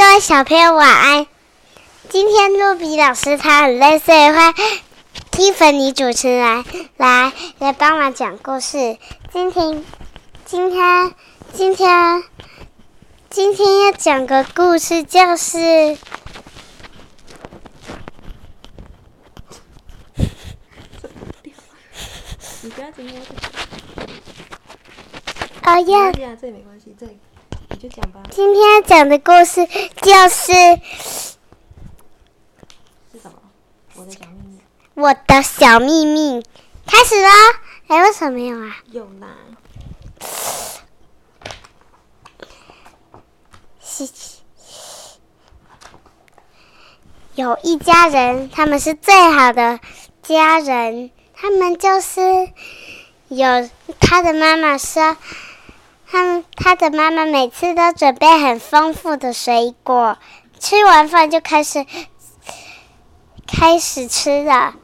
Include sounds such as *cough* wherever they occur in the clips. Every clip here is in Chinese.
各位小朋友晚安。今天露比老师他很累，所以会蒂芬妮主持人来来帮忙讲故事。今天今天今天今天要讲个故事，就是 *laughs* 你不要紧，我哦要这没关系，这你就讲吧。今天讲的故事就是是什么？我的小秘密。我的小秘密。开始了，哎，为什么没有啊？有啦。嘻嘻有一家人，他们是最好的家人。他们就是有他的妈妈说，他他的妈妈每次都准备很丰富的水果，吃完饭就开始开始吃了。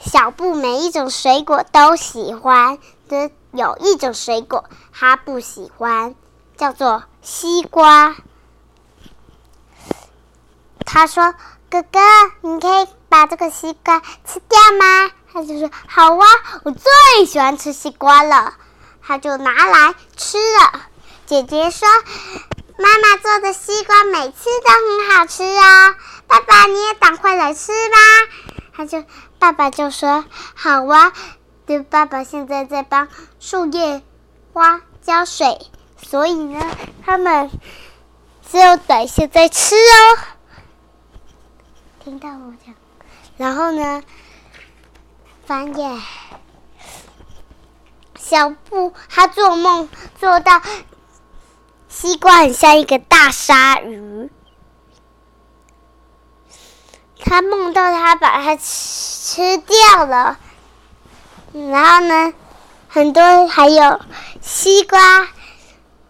小布每一种水果都喜欢，只有一种水果他不喜欢，叫做西瓜。他说：“哥哥，你可以把这个西瓜吃掉吗？”他就说：“好啊，我最喜欢吃西瓜了。”他就拿来吃了。姐姐说：“妈妈做的西瓜每次都很好吃啊，爸爸你也赶快来吃吧。”他就爸爸就说：“好啊。”就爸爸现在在帮树叶花浇水，所以呢，他们只有等一下再吃哦。听到我讲，然后呢？翻页，小布他做梦做到西瓜很像一个大鲨鱼，他梦到他把它吃掉了，然后呢，很多还有西瓜、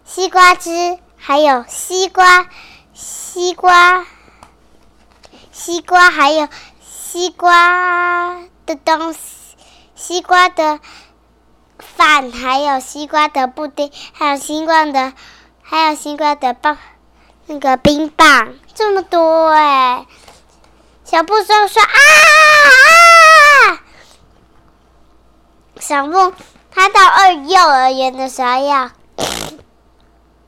西瓜汁，还有西瓜、西瓜、西瓜，还有西瓜。的东西，西瓜的饭，还有西瓜的布丁，还有西瓜的，还有西瓜的棒，那个冰棒，这么多哎！小布说说啊啊！小布他到二幼儿园的时候要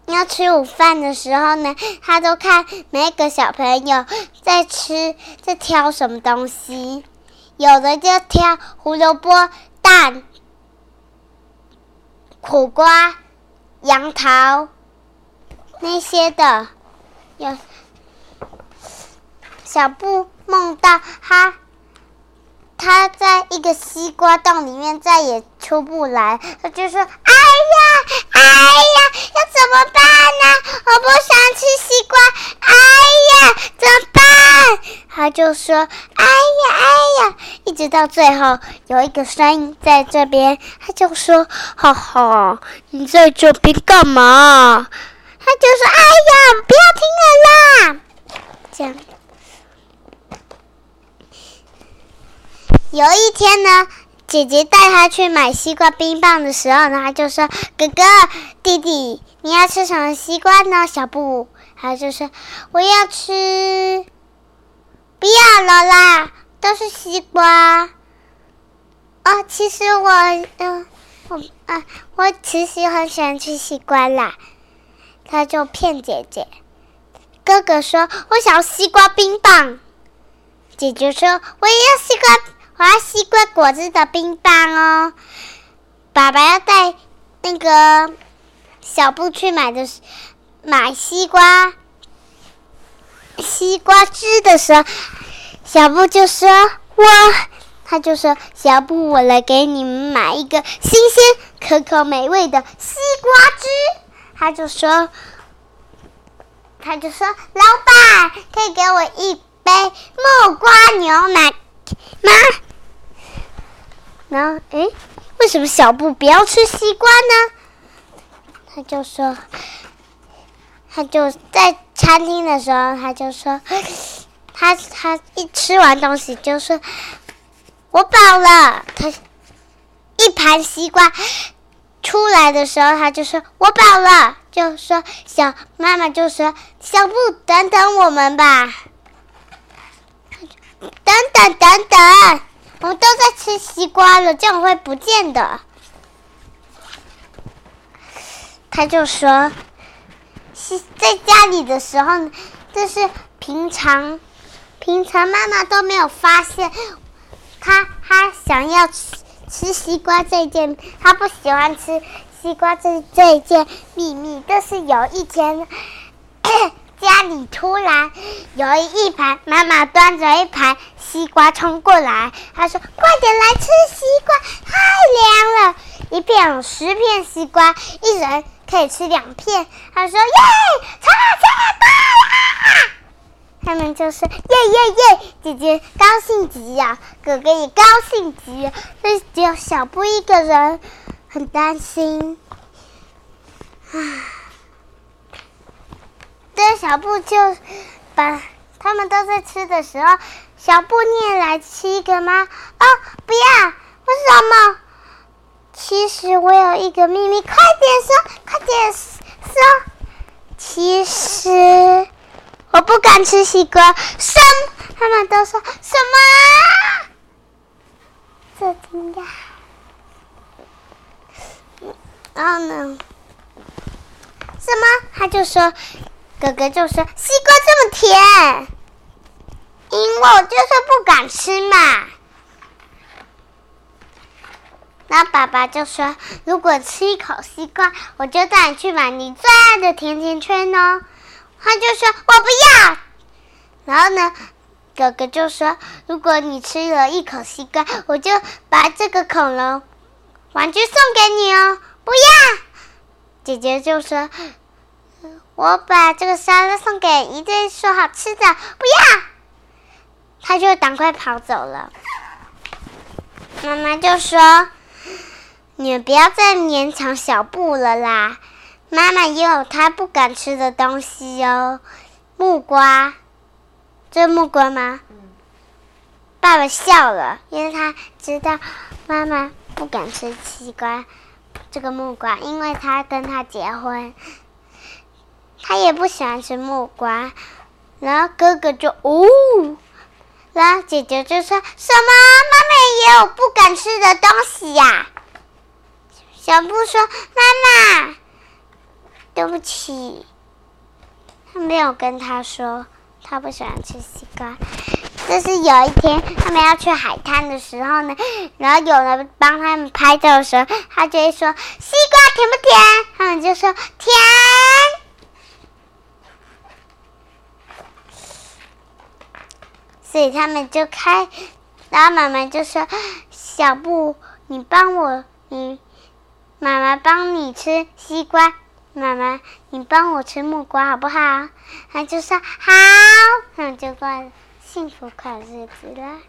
要吃午饭的时候呢，他都看每个小朋友在吃，在挑什么东西。有的就挑胡萝卜、蛋、苦瓜、杨桃那些的。有小布梦到他，他在一个西瓜洞里面再也出不来，他就说：“哎呀，哎呀，要怎么办呢？我不想吃西瓜，哎呀，怎么办？”他就说：“哎，！”一直到最后，有一个声音在这边，他就说：“哈哈，你在这边干嘛？”他就说：“哎呀，不要听了啦！”这样。有一天呢，姐姐带他去买西瓜冰棒的时候呢，他就说：“哥哥，弟弟，你要吃什么西瓜呢？”小布，他就说：“我要吃。”不要了啦，都是西瓜。哦，其实我，嗯，我啊，我其实很喜欢吃西瓜啦。他就骗姐姐。哥哥说：“我想要西瓜冰棒。”姐姐说：“我也要西瓜，我要西瓜果汁的冰棒哦。”爸爸要带那个小布去买的，买西瓜。西瓜汁的时候，小布就说：“我。”他就说：“小布，我来给你们买一个新鲜、可口、美味的西瓜汁。”他就说：“他就说，老板，可以给我一杯木瓜牛奶吗？”然后，诶，为什么小布不要吃西瓜呢？他就说。他就在餐厅的时候，他就说，他他一吃完东西就说，我饱了。他一盘西瓜出来的时候，他就说我饱了，就说小妈妈就说小布等等我们吧，等等等等，我们都在吃西瓜了，这样会不见的。他就说，是在家里的时候，这是平常，平常妈妈都没有发现，他他想要吃吃西瓜这件，他不喜欢吃西瓜这这件秘密。但是有一天，*coughs* 家里突然有一盘妈妈端着一盘西瓜冲过来，她说：“快点来吃西瓜，太凉了！一片十片西瓜，一人。”可以吃两片，他说：“耶，吃吃到啦！”他们就是“耶耶耶”，姐姐高兴极呀，哥哥也高兴极，就只有小布一个人很担心。啊，这小布就把他们都在吃的时候，小布你也来吃一个吗？哦，不要，为什么？其实我有一个秘密，快点说，快点说。其实吃西瓜，什他们都说什么？这惊讶。然后呢？什么？他就说，哥哥就说西瓜这么甜，因为我就是不敢吃嘛。然后爸爸就说：“如果吃一口西瓜，我就带你去买你最爱的甜甜圈哦。”他就说：“我不要。”然后呢，哥哥就说：“如果你吃了一口西瓜，我就把这个恐龙玩具送给你哦。”不要，姐姐就说：“我把这个沙拉送给一对说好吃的。”不要，他就赶快跑走了。妈妈就说。你们不要再勉强小布了啦！妈妈也有她不敢吃的东西哦，木瓜，这木瓜吗？爸爸笑了，因为他知道妈妈不敢吃西瓜，这个木瓜，因为他跟他结婚，他也不喜欢吃木瓜。然后哥哥就哦，然后姐姐就说什么？妈妈也有不敢吃的东西呀。小布说：“妈妈，对不起。”他没有跟他说他不喜欢吃西瓜。就是有一天他们要去海滩的时候呢，然后有人帮他们拍照的时候，他就会说：“西瓜甜不甜？”他们就说：“甜。”所以他们就开，然后妈妈就说：“小布，你帮我，你。”妈妈帮你吃西瓜，妈妈你帮我吃木瓜好不好？他就说好，那就过幸福快日子了。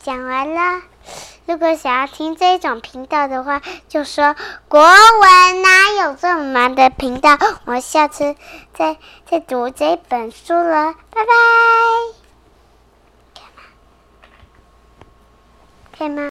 讲完了，如果想要听这种频道的话，就说国文哪有这么难的频道？我下次再再读这本书了，拜拜。可以吗？可以吗？